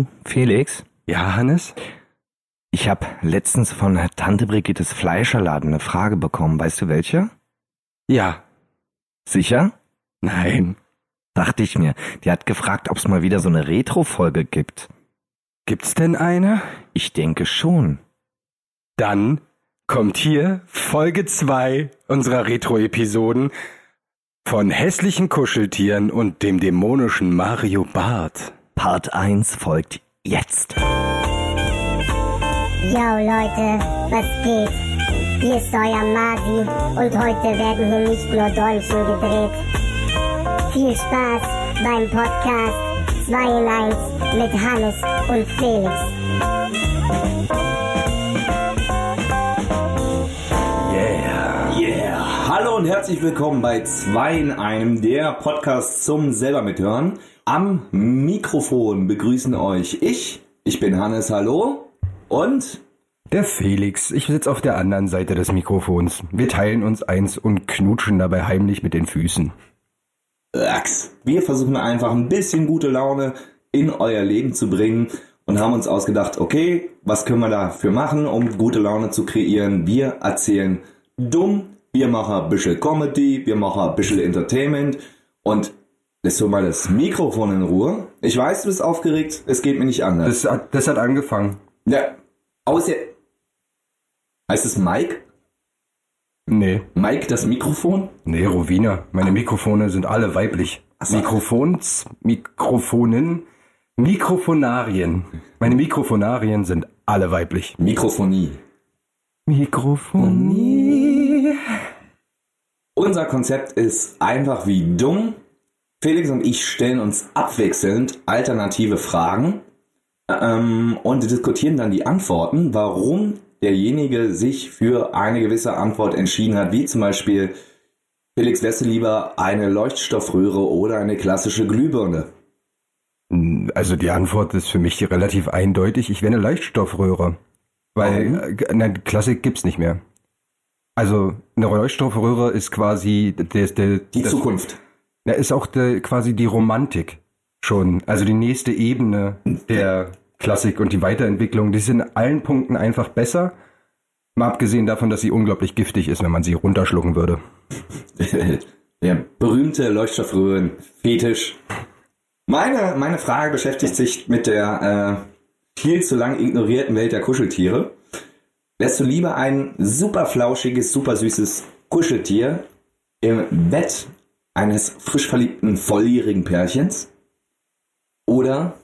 Du, Felix? Ja, Hannes? Ich habe letztens von Tante Brigittes Fleischerladen eine Frage bekommen. Weißt du welche? Ja. Sicher? Nein. Dachte ich mir. Die hat gefragt, ob es mal wieder so eine Retro-Folge gibt. Gibt's denn eine? Ich denke schon. Dann kommt hier Folge 2 unserer Retro-Episoden von hässlichen Kuscheltieren und dem dämonischen Mario Barth. Part 1 folgt jetzt. Yo Leute, was geht? Hier ist euer Masi und heute werden hier nicht nur Däumchen gedreht. Viel Spaß beim Podcast 2 in 1 mit Hannes und Felix. Yeah. Yeah! Hallo und herzlich willkommen bei 2 in einem, der Podcast zum selber mithören. Am Mikrofon begrüßen euch ich, ich bin Hannes, hallo, und Der Felix, ich sitze auf der anderen Seite des Mikrofons. Wir teilen uns eins und knutschen dabei heimlich mit den Füßen. Ax. Wir versuchen einfach ein bisschen gute Laune in euer Leben zu bringen und haben uns ausgedacht, okay, was können wir dafür machen, um gute Laune zu kreieren? Wir erzählen dumm, wir machen ein bisschen Comedy, wir machen ein bisschen Entertainment und lässt du mal das Mikrofon in Ruhe. Ich weiß, du bist aufgeregt, es geht mir nicht anders. Das hat, das hat angefangen. Ja, außer. Heißt es Mike? Nee, Mike, das Mikrofon? nee, Rowena. Meine Mikrofone sind alle weiblich. so. Mikrofons, Mikrofonen, Mikrofonarien. Meine Mikrofonarien sind alle weiblich. Mikrofonie. Mikrofonie. Unser Konzept ist einfach wie dumm. Felix und ich stellen uns abwechselnd alternative Fragen ähm, und diskutieren dann die Antworten, warum derjenige sich für eine gewisse Antwort entschieden hat, wie zum Beispiel Felix, wärst du lieber eine Leuchtstoffröhre oder eine klassische Glühbirne? Also die Antwort ist für mich relativ eindeutig. Ich wäre eine Leuchtstoffröhre. Weil äh, nein, Klassik gibt's nicht mehr. Also eine Leuchtstoffröhre ist quasi der, der, Die das, Zukunft. Ja, ist auch der, quasi die Romantik schon. Also die nächste Ebene der Klassik und die Weiterentwicklung. Die sind in allen Punkten einfach besser. Mal abgesehen davon, dass sie unglaublich giftig ist, wenn man sie runterschlucken würde. Der berühmte Leuchtstoffröhren-Fetisch. Meine, meine Frage beschäftigt sich mit der äh, viel zu lang ignorierten Welt der Kuscheltiere. Wärst du lieber ein super flauschiges, super süßes Kuscheltier im Bett eines frisch verliebten, volljährigen Pärchens? Oder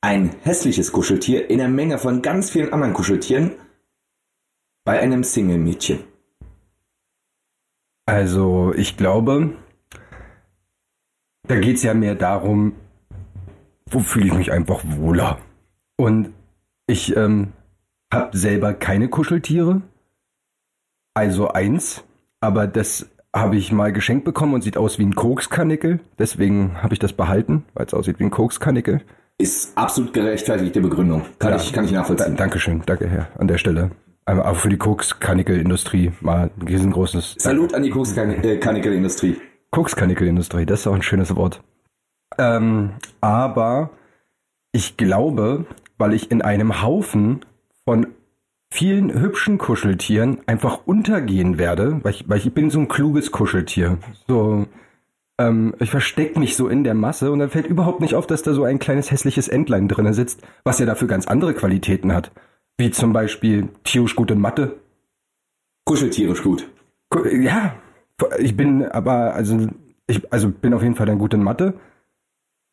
ein hässliches Kuscheltier in der Menge von ganz vielen anderen Kuscheltieren bei einem Single-Mädchen? Also ich glaube, da geht's ja mehr darum, wo fühle ich mich einfach wohler. Und ich ähm, habe selber keine Kuscheltiere, also eins, aber das habe ich mal geschenkt bekommen und sieht aus wie ein Kokskarnickel. Deswegen habe ich das behalten, weil es aussieht wie ein Kokskarnickel. Ist absolut gerechtfertigte Begründung. Kann, ich, kann ich Da, nachvollziehen. Dankeschön, danke Herr, an der Stelle. Aber auch für die Kokskarnickelindustrie mal ein riesengroßes Salut an die Kokskarnickelindustrie. Kokskarnickelindustrie, das ist auch ein schönes Wort. Ähm, aber ich glaube, weil ich in einem Haufen von vielen hübschen Kuscheltieren einfach untergehen werde, weil ich, weil ich bin so ein kluges Kuscheltier. So, ähm, ich verstecke mich so in der Masse und dann fällt überhaupt nicht auf, dass da so ein kleines hässliches Entlein drinne sitzt, was ja dafür ganz andere Qualitäten hat. Wie zum Beispiel tierisch gut in Mathe, Kuscheltierisch gut. Gu- Ja, ich bin aber, also, ich also bin auf jeden Fall dann gut in Mathe.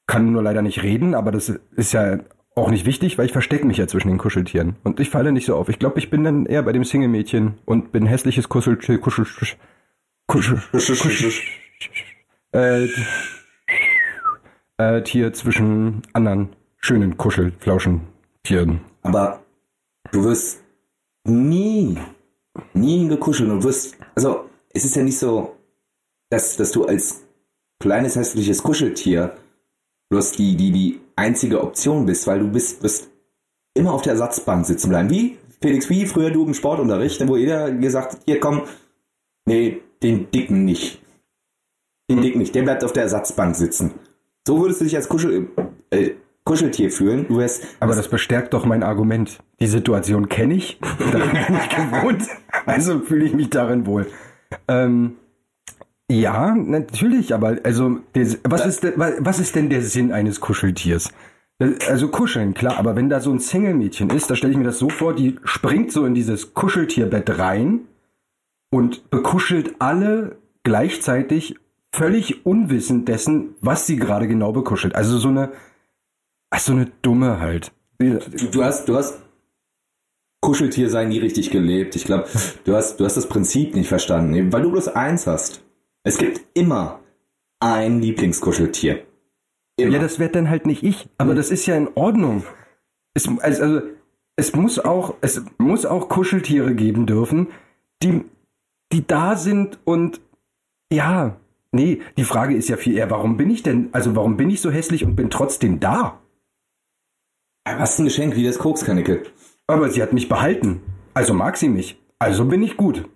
Kann nur leider nicht reden, aber das ist ja auch nicht wichtig, weil ich verstecke mich ja zwischen den Kuscheltieren. Und ich falle nicht so auf. Ich glaube, ich bin dann eher bei dem Single-Mädchen und bin hässliches Kuscheltier, Kuschel, Kuschel, Kuschel, äh, äh, Tier zwischen anderen schönen Kuschelflauschentieren. Aber du wirst nie, nie gekuschelt. Du wirst, also es ist ja nicht so, dass, dass du als kleines hässliches Kuscheltier bloß die, die, die einzige Option bist, weil du bist, wirst immer auf der Ersatzbank sitzen bleiben. Wie, Felix, wie früher du im Sportunterricht, wo jeder gesagt hat, hier komm, nee, den Dicken nicht. Den Dicken nicht, der bleibt auf der Ersatzbank sitzen. So würdest du dich als Kuschel, äh, Kuscheltier fühlen. Du wirst, Aber das bestärkt doch mein Argument. Die Situation kenne ich, daran bin ich gewohnt, also fühle ich mich darin wohl. Ähm, ja, natürlich, aber also der, was, ist, der- wa- was ist denn der Sinn eines Kuscheltiers? Das- Also kuscheln, klar, aber wenn da so ein Single-Mädchen ist, da stelle ich mir das so vor, die springt so in dieses Kuscheltierbett rein und bekuschelt alle gleichzeitig völlig unwissend dessen, was sie gerade genau bekuschelt. Also so eine, ach, so eine dumme halt. du, du hast, du hast Kuscheltier sein nie richtig gelebt. Ich glaube, du hast, du hast das Prinzip nicht verstanden, weil du bloß eins hast. Es gibt immer ein Lieblingskuscheltier. Immer. Ja, das wird dann halt nicht ich, aber das ist ja in Ordnung. Es, also, also, es muss auch, es muss auch Kuscheltiere geben dürfen, die, die da sind und ja, nee, die Frage ist ja viel eher, warum bin ich denn, also warum bin ich so hässlich und bin trotzdem da? Was ein Geschenk wie das Kokskanickel. Aber sie hat mich behalten, also mag sie mich, also bin ich gut.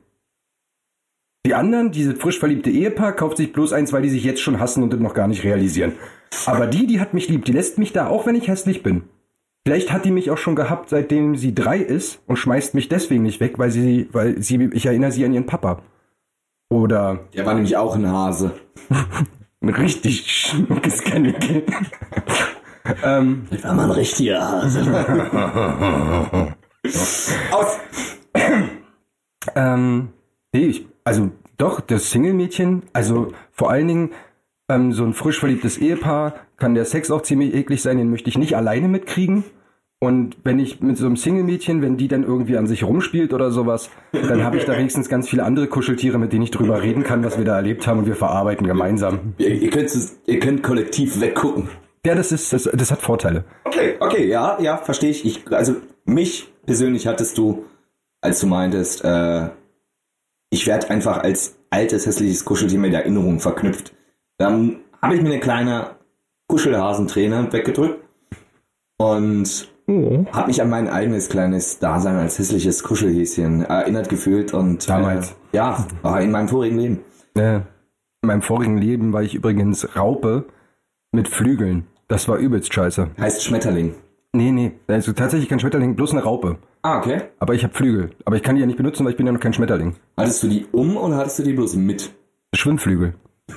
Die anderen, diese frisch verliebte Ehepaar, kauft sich bloß eins, weil die sich jetzt schon hassen und das noch gar nicht realisieren. Aber die, die hat mich lieb, die lässt mich da, auch wenn ich hässlich bin. Vielleicht hat die mich auch schon gehabt, seitdem sie drei ist und schmeißt mich deswegen nicht weg, weil sie, weil sie, ich erinnere sie an ihren Papa. Oder Der war nämlich auch ein Hase. ein richtig schnuckes Kanickel. ähm, Das war mal ein richtiger Hase. Aus! Ähm, nee, ich, also doch, das Single-Mädchen, also vor allen Dingen ähm, so ein frisch verliebtes Ehepaar, kann der Sex auch ziemlich eklig sein, den möchte ich nicht alleine mitkriegen. Und wenn ich mit so einem Single-Mädchen, wenn die dann irgendwie an sich rumspielt oder sowas, dann habe ich da wenigstens ganz viele andere Kuscheltiere, mit denen ich drüber reden kann, was wir da erlebt haben und wir verarbeiten gemeinsam. Ihr, ihr, könnt, es- ihr könnt kollektiv weggucken. Ja, das ist, das, das hat Vorteile. Okay, okay, ja, ja, verstehe ich. ich. Also mich persönlich hattest du, als du meintest, äh, ich werde einfach als altes, hässliches Kuscheltier mit Erinnerungen verknüpft. Dann habe ich mir eine kleine Kuschelhasenträne weggedrückt und habe mich an mein eigenes kleines Dasein als hässliches Kuschelhäschen erinnert gefühlt und Damals. Äh, ja, war in meinem vorigen Leben. Äh, in meinem vorigen Leben war ich übrigens Raupe mit Flügeln. Das war übelst scheiße. Heißt Schmetterling. Nee, nee, also tatsächlich kein Schmetterling, bloß eine Raupe. Ah, okay. Aber ich habe Flügel. Aber ich kann die ja nicht benutzen, weil ich bin ja noch kein Schmetterling. Hattest du die um oder hattest du die bloß mit? Schwimmflügel.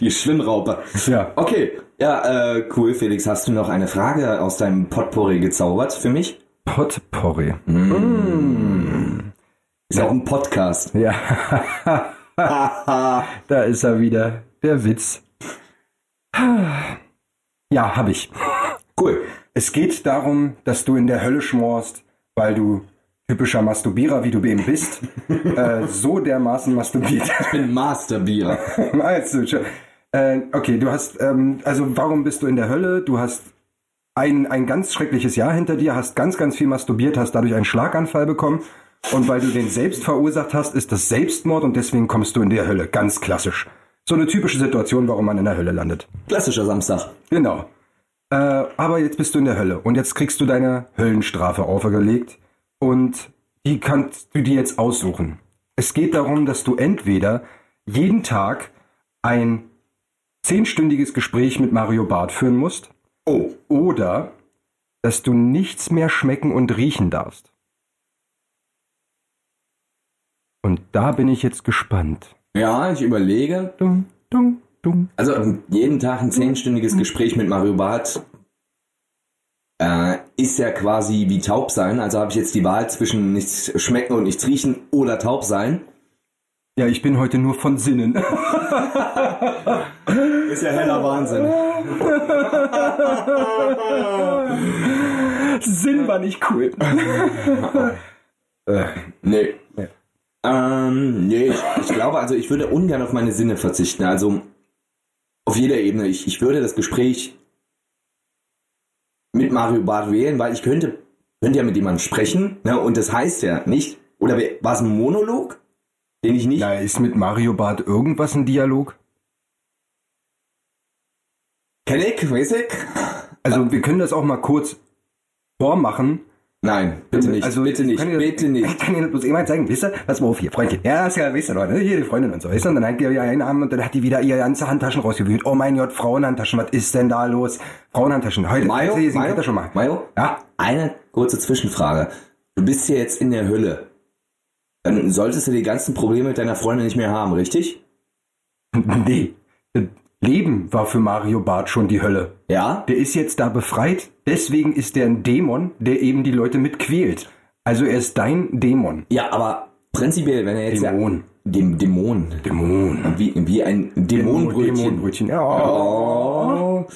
Die Schwimmraupe. Ja. Okay, ja, äh, cool, Felix. Hast du noch eine Frage aus deinem Potpourri gezaubert für mich? Potpourri. Ist ja auch ein Podcast. Ja. da ist er wieder. Der Witz. Ja, hab ich. Cool. Es geht darum, dass du in der Hölle schmorst, weil du typischer Masturbierer, wie du eben bist, äh, so dermaßen masturbiert. Ich bin Masterbier. Also, schon. äh, okay, du hast, ähm, also warum bist du in der Hölle? Du hast ein, ein ganz schreckliches Jahr hinter dir, hast ganz, ganz viel masturbiert, hast dadurch einen Schlaganfall bekommen und weil du den selbst verursacht hast, ist das Selbstmord und deswegen kommst du in die Hölle. Ganz klassisch. So eine typische Situation, warum man in der Hölle landet. Klassischer Samstag. Genau. Äh, aber jetzt bist du in der Hölle und jetzt kriegst du deine Höllenstrafe auferlegt und die kannst du dir jetzt aussuchen. Es geht darum, dass du entweder jeden Tag ein zehnstündiges Gespräch mit Mario Barth führen musst Oh, oder dass du nichts mehr schmecken und riechen darfst. Und da bin ich jetzt gespannt. ja, ich überlege. Dung, dung, dung. Also jeden Tag ein zehnstündiges Gespräch mit Mario Barth äh, ist ja quasi wie taub sein. Also habe ich jetzt die Wahl zwischen nichts schmecken und nichts riechen oder taub sein. Ja, ich bin heute nur von Sinnen. Ist ja heller Wahnsinn. Sinn war nicht cool. äh, Nee. Nee. Ähm, nee, ich, ich glaube, also ich würde ungern auf meine Sinne verzichten. Also auf jeder Ebene. Ich, ich würde das Gespräch mit Mario Barth wählen, weil ich könnte, könnte ja mit jemandem sprechen. Ne? Und das heißt ja nicht, oder war es ein Monolog, den ich nicht... na, ist mit Mario Barth irgendwas ein Dialog? Kenn ich, weiß ich. Also wir können das auch mal kurz vormachen. Nein, bitte nicht, Also, bitte ich nicht, kann dir- bitte Ich nicht. kann Ihnen bloß jemand zeigen, wisst ihr, pass mal auf hier, Freundchen. Ja, ist ja, wisst ihr, Leute, hier die Freundin und so, wisst ihr, und dann hat die ihr einen Arm und dann hat die wieder ihre ganze Handtaschen rausgewühlt. Oh mein Gott, Frauenhandtaschen, was ist denn da los? Frauenhandtaschen, heute, Mayo, Sie, Sie Mayo, schon mal. Mayo? Ja, Eine kurze Zwischenfrage. Du bist hier jetzt in der Hölle. Dann solltest du die ganzen Probleme mit deiner Freundin nicht mehr haben, richtig? nee. Leben war für Mario Barth schon die Hölle. Ja? Der ist jetzt da befreit, deswegen ist der ein Dämon, der eben die Leute mitquält. Also er ist dein Dämon. Ja, aber prinzipiell, wenn er jetzt Dämon. Ja, dem Dämon. Dämon. Wie, wie ein Dämonenbrötchen. Dämonenbrötchen, ja. Oh.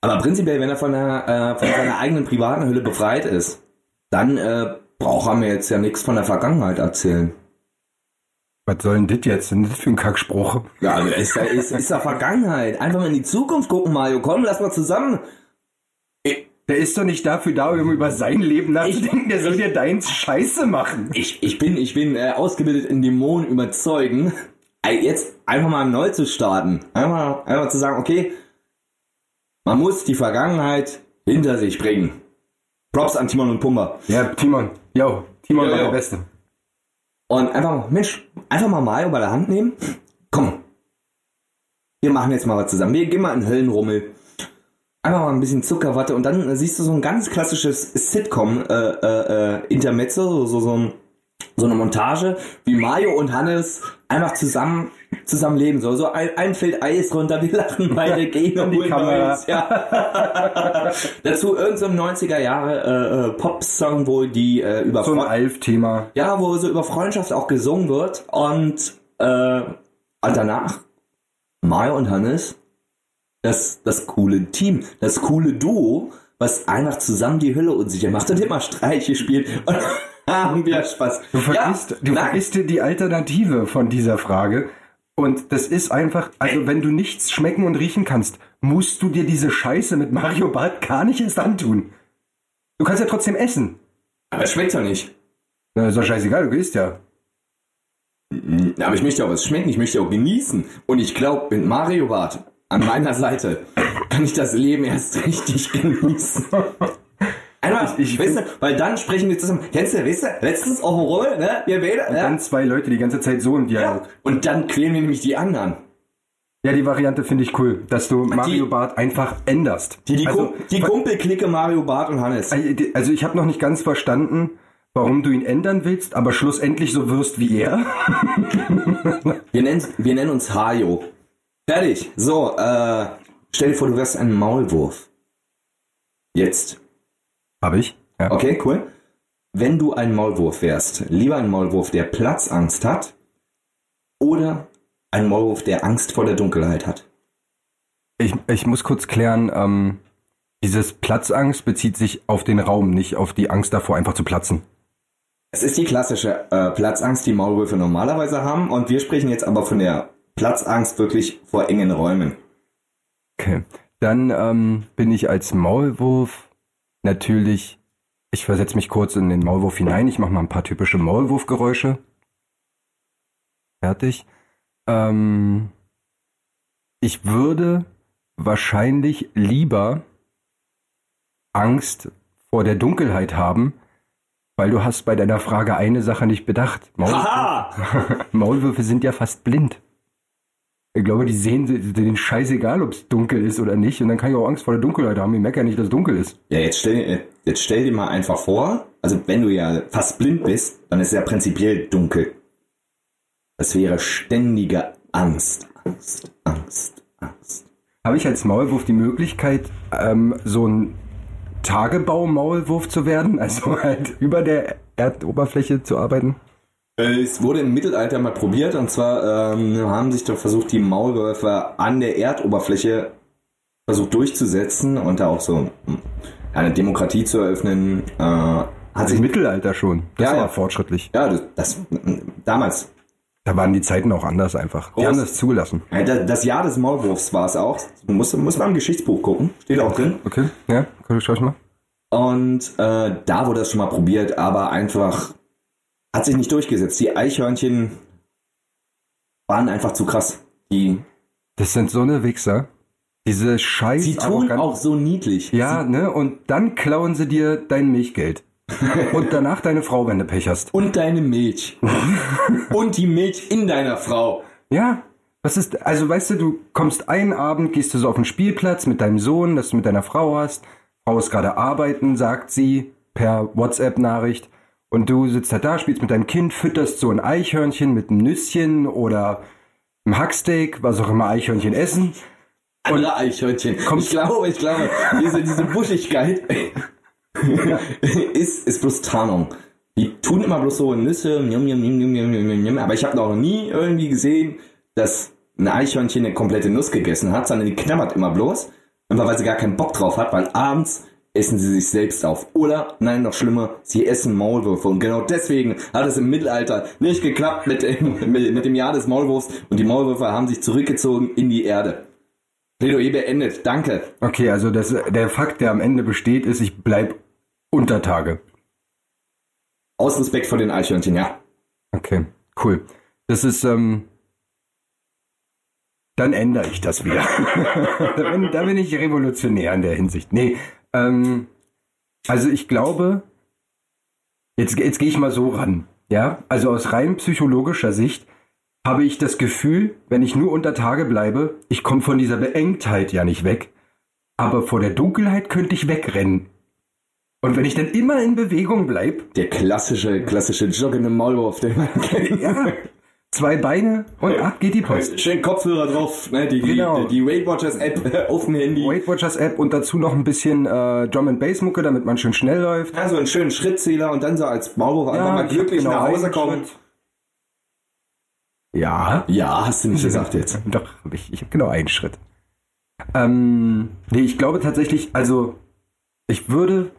Aber prinzipiell, wenn er von, der, äh, von seiner eigenen privaten Hülle befreit ist, dann äh, braucht er mir jetzt ja nichts von der Vergangenheit erzählen. Was soll denn das jetzt? Was ist das für ein Kackspruch? Ja, also ist, ja- ist, ist ja Vergangenheit. Einfach mal in die Zukunft gucken, Mario. Komm, lass mal zusammen. Der ist doch nicht dafür da, um über sein Leben nachzudenken. Der soll dir deins Scheiße machen. Ich, ich bin, ich bin äh, ausgebildet in Dämonen überzeugen. Jetzt einfach mal neu zu starten. Einfach, einfach zu sagen, okay, man muss die Vergangenheit hinter sich bringen. Props an Timon und Pumba. Ja, Timon. Jo, Timon war der Beste. Und einfach mal, Mensch, einfach mal Mario bei der Hand nehmen. Komm. Wir machen jetzt mal was zusammen. Wir gehen mal in Höllenrummel. Einfach mal ein bisschen Zuckerwatte und dann äh, siehst du so ein ganz klassisches Sitcom äh, äh, äh, Intermezzo, so, so, ein, so eine Montage, wie Mario und Hannes einfach zusammen zusammen leben. So, so ein, ein fällt Eis runter, wir lachen beide, gehen und die Kamera. Neues. Ja. Dazu irgendein so ein 90er Jahre äh, äh, Pop-Song, wo die äh, über So ein Alf-Thema. ja, wo so über Freundschaft auch gesungen wird. Und, äh, und danach Mario und Hannes, das, das coole Team, das coole Duo, was einfach zusammen die Hölle unsicher macht und immer Streiche spielt und haben wir Spaß. Du vergisst, du nein. vergisst dir die Alternative von dieser Frage. Und das ist einfach, also wenn du nichts schmecken und riechen kannst, musst du dir diese Scheiße mit Mario Bart gar nicht erst antun. Du kannst ja trotzdem essen. Aber es schmeckt doch nicht. Na, ist doch scheißegal, du gehst ja. Aber ich möchte auch was schmecken, ich möchte auch genießen. Und ich glaube, mit Mario Bart an meiner Seite kann ich das Leben erst richtig genießen. Einfach, Ich- ich weißt du, weil dann sprechen wir zusammen. Kennst du, weißt du, letztens auf dem Roll, ne? Wir beide, ja? Dann zwei Leute die ganze Zeit so im ja. Dialog. Und dann quälen wir nämlich die anderen. Ja, die Variante finde ich cool, dass du Mario Die- Bart einfach änderst. Die, die, also, die Kumpelklicke Mario Bart und Hannes. also ich habe noch nicht ganz verstanden, warum du ihn ändern willst, aber schlussendlich so wirst wie er. Wir nennen, wir nennen uns Hajo. Fertig. So, äh, stell dir vor, du wärst ein Maulwurf. Jetzt. Habe ich? Ja. Okay, cool. Wenn du ein Maulwurf wärst, lieber ein Maulwurf, der Platzangst hat oder ein Maulwurf, der Angst vor der Dunkelheit hat? Ich, ich muss kurz klären, ähm, dieses Platzangst bezieht sich auf den Raum, nicht auf die Angst davor, einfach zu platzen. Es ist die klassische äh, Platzangst, die Maulwürfe normalerweise haben und wir sprechen jetzt aber von der Platzangst wirklich vor engen Räumen. Okay. Dann ähm, bin ich als Maulwurf natürlich, ich versetze mich kurz in den Maulwurf hinein, ich mache mal ein paar typische Maulwurfgeräusche. Fertig. Ähm, ich würde wahrscheinlich lieber Angst vor der Dunkelheit haben, weil du hast bei deiner Frage eine Sache nicht bedacht. Maulwürfe! Maulwürfe sind ja fast blind. Ich glaube, die sehen den scheißegal, ob es dunkel ist oder nicht. Und dann kann ich auch Angst vor der Dunkelheit haben. Ich merke ja nicht, dass es dunkel ist. Ja, jetzt stell, jetzt stell dir mal einfach vor, also wenn du ja fast blind bist, dann ist es ja prinzipiell dunkel. Das wäre ständige Angst, Angst, Angst, Angst. Habe ich als Maulwurf die Möglichkeit, ähm, so ein Tagebau-Maulwurf zu werden? Also halt über der Erdoberfläche zu arbeiten? Äh, Es wurde im Mittelalter mal probiert und zwar ähm, haben sich doch versucht, die Maulwürfe an der Erdoberfläche versucht durchzusetzen und da auch so hm, eine Demokratie zu eröffnen. Äh, hat Also sich im Mittelalter schon. Das Ja, war ja. fortschrittlich. ja das, das damals Da waren die Zeiten auch anders einfach. Die Groß. haben das zugelassen. Ja, da- Das Jahr des Maulwurfs war es auch. Muss, muss man im Geschichtsbuch gucken. Steht auch drin. Okay, ja, schau ich mal. Und äh, da wurde das schon mal probiert, aber einfach hat sich nicht durchgesetzt. Die Eichhörnchen waren einfach zu krass. Die, Das sind so eine Wichser. Diese scheiß sie tun auch so niedlich. Ja, ne? Und dann klauen sie dir dein Milchgeld. Und danach deine Frau, wenn du Pech hast. Und deine Milch. Und die Milch in deiner Frau. Ja, was ist, also weißt du, du kommst einen Abend, gehst du so auf den Spielplatz mit deinem Sohn, das du mit deiner Frau hast. Frau ist gerade arbeiten, sagt sie per WhatsApp-Nachricht. Und du sitzt halt da, spielst mit deinem Kind, fütterst so ein Eichhörnchen mit einem Nüsschen oder einem Hacksteak, was auch immer Eichhörnchen essen. Andere Eichhörnchen. Ich glaube, ich glaube, diese, diese Buschigkeit ist, ist bloß Tarnung. Die tun immer bloß so Nüsse, njum, njum, njum, njum, njum, njum, aber ich habe noch nie irgendwie gesehen, dass ein Eichhörnchen eine komplette Nuss gegessen hat, sondern die knabbert immer bloß, weil sie gar keinen Bock drauf hat, weil abends essen sie sich selbst auf. Oder, nein, noch schlimmer, sie essen Maulwürfe. Und genau deswegen hat es im Mittelalter nicht geklappt mit dem, mit, dem Jahr des Maulwurfs und die Maulwürfe haben sich zurückgezogen in die Erde. Plädoyer beendet. Danke. Okay, also das, der Fakt, der am Ende besteht, ist, ich bleib unter Tage. Aus Respekt vor den Eichhörnchen, ja. Okay, cool. Das ist, ähm, dann ändere ich das wieder. da, bin, da bin ich revolutionär in der Hinsicht. Nee, ähm, also ich glaube, jetzt, jetzt gehe ich mal so ran. Ja, also aus rein psychologischer Sicht habe ich das Gefühl, wenn ich nur unter Tage bleibe, ich komme von dieser Beengtheit ja nicht weg. Aber vor der Dunkelheit könnte ich wegrennen. Und wenn ich dann immer in Bewegung bleibe. Der klassische, klassische joggende Maulwurf, der man kennt. Ja, zwei Beine und ab geht die Post. Schön Kopfhörer drauf, ne? die, Genau. die, die Weight Watchers App auf dem Handy. Weight Watchers App und dazu noch ein bisschen äh, Drum and Bass Mucke, damit man schön schnell läuft. Also einen schönen Schrittzähler und dann so als Maulwurf einfach mal glücklich genau nach Hause kommen. Ja, Ja, hast du nicht gesagt jetzt. Doch, ich, ich habe genau einen Schritt. Ähm, nee, ich glaube tatsächlich, also ich würde,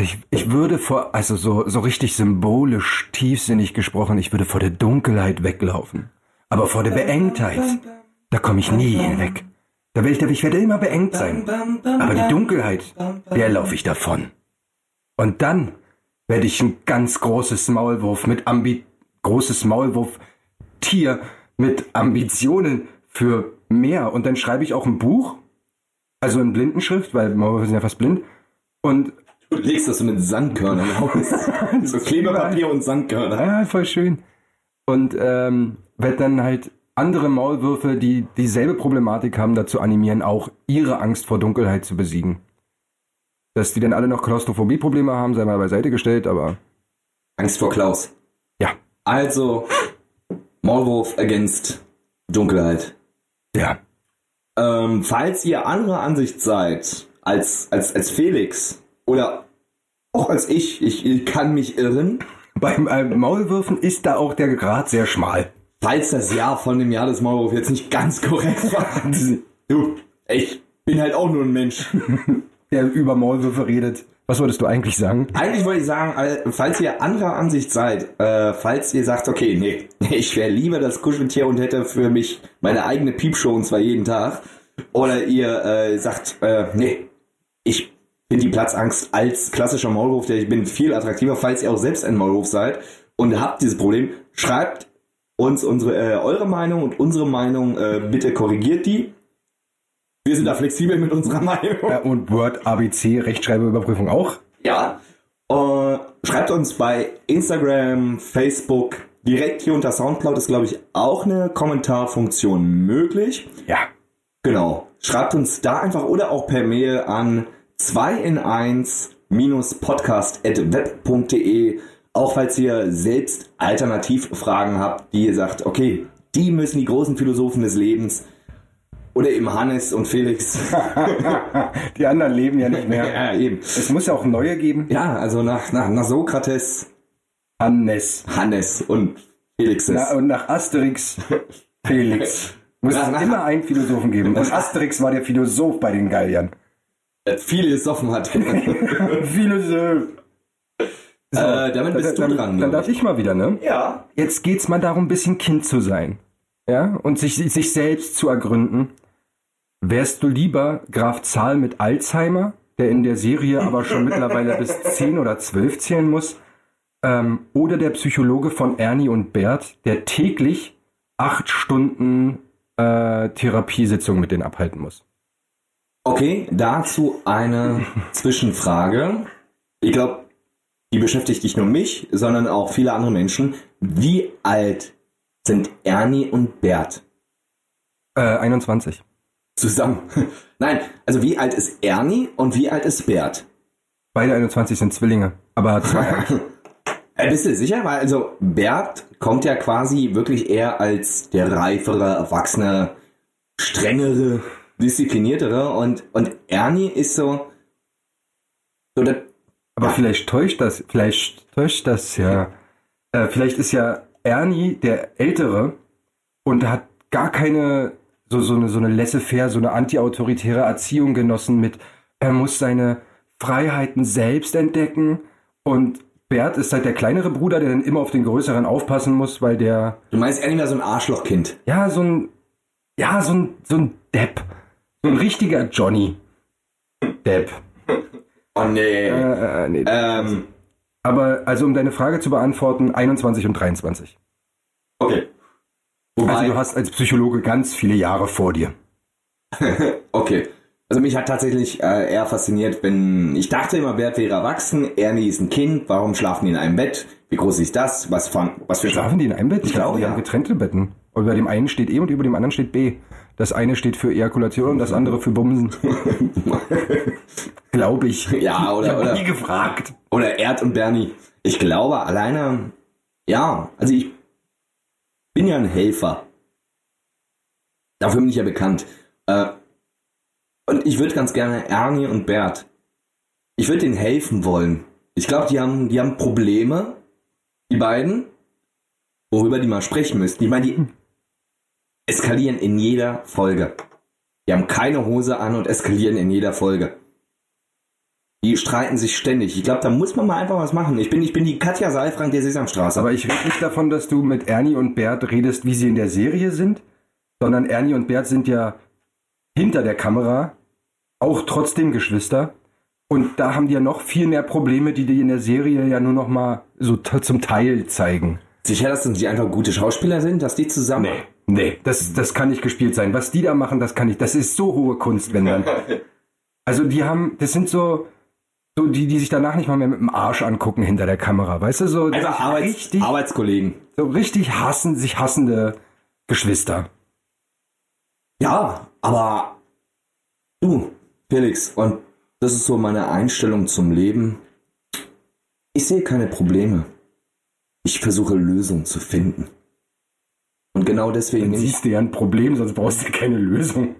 ich, ich würde vor, also so, so richtig symbolisch, tiefsinnig gesprochen, ich würde vor der Dunkelheit weglaufen. Aber vor der Beengtheit, da komme ich nie hinweg. Da werde ich, ich werde immer beengt sein. Aber die Dunkelheit, der laufe ich davon. Und dann werde ich ein ganz großes Maulwurf mit Ambi großes Maulwurf-Tier mit Ambitionen für mehr. Und dann schreibe ich auch ein Buch, also in Blindenschrift, weil Maulwürfe sind ja fast blind. Und Du legst das so mit Sandkörnern aus. so Klebepapier und Sandkörner. ja, voll schön. Und ähm, werde dann halt andere Maulwürfe, die dieselbe Problematik haben, dazu animieren, auch ihre Angst vor Dunkelheit zu besiegen. Dass die dann alle noch Klaustrophobie-Probleme haben, sei mal beiseite gestellt, aber Angst vor Klaus. ja, Also, Maulwurf against Dunkelheit. ja. Ähm, falls ihr anderer Ansicht seid als, als, als Felix oder auch als ich, ich, ich kann mich irren, Beim äh, Maulwürfen ist da auch der Grad sehr schmal. falls das Jahr von dem Jahr des Maulwurf jetzt nicht ganz korrekt war. Du, ich bin halt auch nur ein Mensch. Der über Maulwürfe redet. Was wolltest du eigentlich sagen? Eigentlich wollte ich sagen, falls ihr anderer Ansicht seid, äh, falls ihr sagt, okay, nee, ich wäre lieber das Kuscheltier und hätte für mich meine eigene Piepshow und zwar jeden Tag, oder ihr äh, sagt, äh, nee, ich bin die Platzangst als klassischer Maulwurf, der ich bin viel attraktiver, falls ihr auch selbst ein Maulwurf seid und habt dieses Problem, schreibt uns unsere äh, eure Meinung und unsere Meinung, äh, bitte korrigiert die. Wir sind da flexibel mit unserer Meinung. Ja, und Word, ABC, Rechtschreibüberprüfung auch. Ja. Äh, schreibt uns bei Instagram, Facebook, direkt hier unter Soundcloud ist, glaube ich, auch eine Kommentarfunktion möglich. Ja. Genau. Schreibt uns da einfach oder auch per Mail an 2 in 1 podcast.web.de. Auch falls ihr selbst Alternativfragen habt, die ihr sagt, okay, die müssen die großen Philosophen des Lebens oder eben Hannes und Felix. Die anderen leben ja nicht mehr. ja, eben. Es muss ja auch neue geben. Ja, also nach, nach, nach Sokrates, Hannes. Hannes und Felixes. Na, und nach Asterix, Felix. Muss Na, es na- immer einen Philosophen geben. Und Asterix war der Philosoph bei den Galliern. Äh, viel gesoffen hat. äh, Philosoph. damit bist du dann, dran. Dann glaub darf ich mal wieder, ne? Ja. Jetzt geht's mal darum, ein bisschen Kind zu sein. Ja? Und sich, sich selbst zu ergründen. Wärst du lieber Graf Zahl mit Alzheimer, der in der Serie aber schon mittlerweile bis 10 oder 12 zählen muss, ähm, oder der Psychologe von Ernie und Bert, der täglich acht Stunden äh, Therapiesitzung mit denen abhalten muss? Okay, dazu eine Zwischenfrage. Ich glaube, die beschäftigt nicht nur mich, sondern auch viele andere Menschen. Wie alt sind Ernie und Bert Äh, 21. zusammen? Nein, also wie alt ist Ernie und wie alt ist Bert? Beide 21 sind Zwillinge, aber zwei. Äh, bist du sicher? Weil also Bert kommt ja quasi wirklich eher als der reifere, erwachsene, strengere, diszipliniertere und, und Ernie ist so, so der, aber vielleicht täuscht das, vielleicht täuscht das ja. Äh, vielleicht ist ja Ernie der Ältere und hat gar keine so, so eine, so eine laissez-faire, so eine antiautoritäre Erziehung genossen mit, er muss seine Freiheiten selbst entdecken und Bert ist halt der kleinere Bruder, der dann immer auf den größeren aufpassen muss, weil der, du meinst Ernie war so ein Arschlochkind. ja, so ein, ja, so ein, so ein Depp. So ein richtiger Johnny. Depp. Oh nee. Äh, äh, nee. Ähm, Aber also um deine Frage zu beantworten, 21 und 23. okay. Wobei, Also du hast als Psychologe ganz viele Jahre vor dir. okay. Also mich hat tatsächlich äh, eher fasziniert, wenn ich dachte immer, Bert wäre erwachsen, Ernie ist ein Kind, warum schlafen die in einem Bett? Wie groß ist das? Was von, was für Schlafen die in einem Bett? Ich glaube, die ja. haben getrennte Betten. Und über dem einen steht E und über dem anderen steht B. Das eine steht für Ejakulation und das andere für Bumsen. Glaube ich. Ja, oder- ich oder- nie gefragt. Oder Erd und Bernie. Ich glaube alleine, ja, also ich bin ja ein Helfer. Dafür bin ich ja bekannt. Äh, und ich würde ganz gerne Ernie und Bert, ich würde denen helfen wollen. Ich glaube, die haben, die haben Probleme, die beiden, worüber die mal sprechen müssten. Ich meine, die eskalieren in jeder Folge. Die haben keine Hose an und eskalieren in jeder Folge. Die streiten sich ständig. Ich glaube, da muss man mal einfach was machen. Ich bin, ich bin die Katja Seifrank der Sesamstraße. Aber ich rede nicht davon, dass du mit Ernie und Bert redest, wie sie in der Serie sind, sondern Ernie und Bert sind ja hinter der Kamera auch trotzdem Geschwister. Und da haben die ja noch viel mehr Probleme, die die in der Serie ja nur noch mal so zum Teil zeigen. sicher, dass das nicht einfach gute Schauspieler sind, dass die zusammen. Nee, das, das kann nicht gespielt sein. Was die da machen, das kann nicht. Das ist so hohe Kunst, wenn dann. Also die haben, das sind so, so die, die sich danach nicht mal mehr mit dem Arsch angucken hinter der Kamera. Weißt du, so Einfach sich Arbeits richtig, Arbeitskollegen. so richtig hassen, sich hassende Geschwister. Ja, aber du, Felix, und das ist so meine Einstellung zum Leben. Ich sehe keine Probleme. Ich versuche Lösungen zu finden. Genau deswegen Dann siehst du ja ein Problem, sonst brauchst du keine Lösung.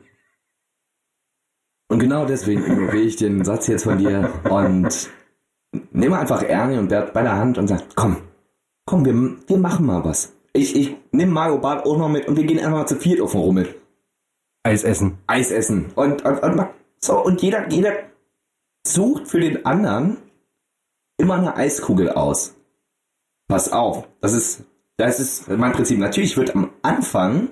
und genau deswegen ignoriere ich den Satz jetzt von dir und nehme einfach Ernie und Bert bei der Hand und sage, komm, komm, wir, wir machen mal was. Ich, ich nehme Mario Bart auch noch mit und wir gehen einfach mal zu viert auf den Rummel. Eis essen. Eis essen. Und, und, und so, und jeder, jeder sucht für den anderen immer eine Eiskugel aus. Pass auf, das ist, das ist mein Prinzip. Natürlich wird am Anfang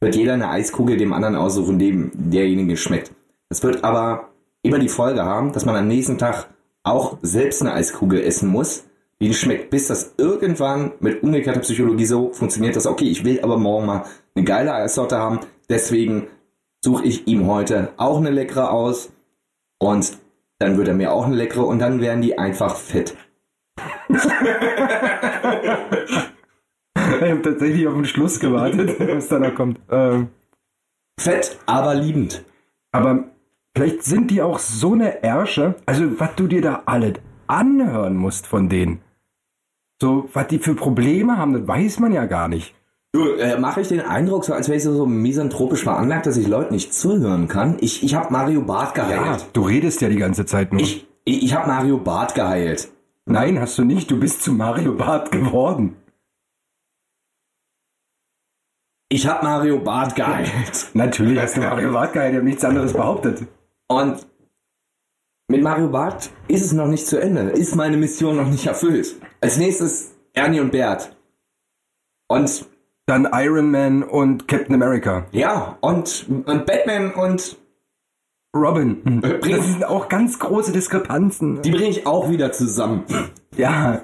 wird jeder eine Eiskugel dem anderen aussuchen, dem derjenige schmeckt. Das wird aber immer die Folge haben, dass man am nächsten Tag auch selbst eine Eiskugel essen muss, die schmeckt, bis das irgendwann mit umgekehrter Psychologie so funktioniert, dass okay, ich will aber morgen mal eine geile Eissorte haben, deswegen suche ich ihm heute auch eine leckere aus und dann wird er mir auch eine leckere und dann werden die einfach fett. Ich habe tatsächlich auf den Schluss gewartet, was da noch kommt. Ähm, Fett, aber liebend. aber vielleicht sind die auch so eine Ärsche, also was du dir da alles anhören musst von denen. So, was die für Probleme haben, das weiß man ja gar nicht. Du, äh, mache ich den Eindruck, so als wäre ich so, misanthropisch veranlagt, dass ich Leuten nicht zuhören kann? Ich, ich habe Mario Barth geheilt. Du redest ja die ganze Zeit nur. Ich, ich, ich habe Mario Barth geheilt. Nein, hast du nicht. Du bist zu Mario Barth geworden. Ich habe Mario Barth geheilt. Natürlich hast du Mario Barth geheilt. Ich habe nichts anderes behauptet. Und mit Mario Barth ist es noch nicht zu Ende. Ist meine Mission noch nicht erfüllt. Als nächstes Ernie und Bert. Und Dann Iron Man und Captain America. ja, und, und Batman und Robin. Das sind auch ganz große Diskrepanzen. die bringe ich auch wieder zusammen. Ja,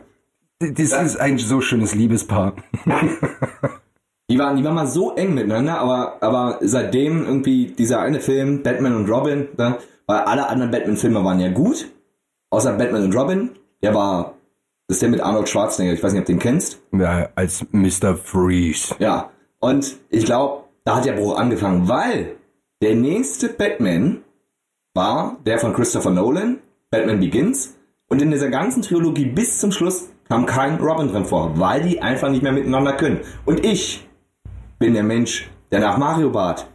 das ist ein so schönes Liebespaar. Die waren, die waren mal so eng miteinander, aber, aber seitdem irgendwie dieser eine Film, Batman und Robin, ne, weil alle anderen Batman-Filme waren ja gut, außer Batman und Robin, Der war, das ist der mit Arnold Schwarzenegger. Ich weiß nicht, ob du den kennst. Ja, als Mr. Freeze. Ja. Und ich glaube, da hat der Bruch angefangen, weil der nächste Batman war der von Christopher Nolan, Batman Begins. Und in dieser ganzen Trilogie bis zum Schluss kam kein Robin drin vor, weil die einfach nicht mehr miteinander können. Und ich bin der Mensch, der nach Mario Bart,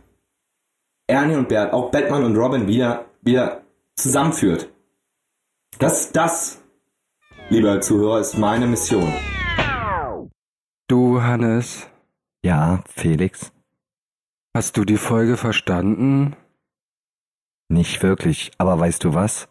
Ernie und Bert, auch Batman und Robin wieder, wieder zusammenführt. Das, das, lieber Zuhörer, ist meine Mission. Du, Hannes, Ja, Felix? hast du die Folge verstanden? Nicht wirklich, aber weißt du was?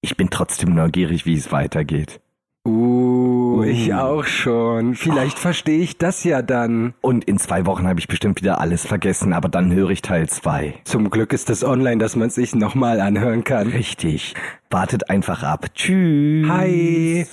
Ich bin trotzdem neugierig, wie es weitergeht. Uh, ich auch schon. Vielleicht verstehe ich das ja dann. Und in zwei Wochen habe ich bestimmt wieder alles vergessen, aber dann höre ich Teil 2. Zum Glück ist es online, dass man es sich nochmal anhören kann. Richtig. Wartet einfach ab. Tschüss. Hi.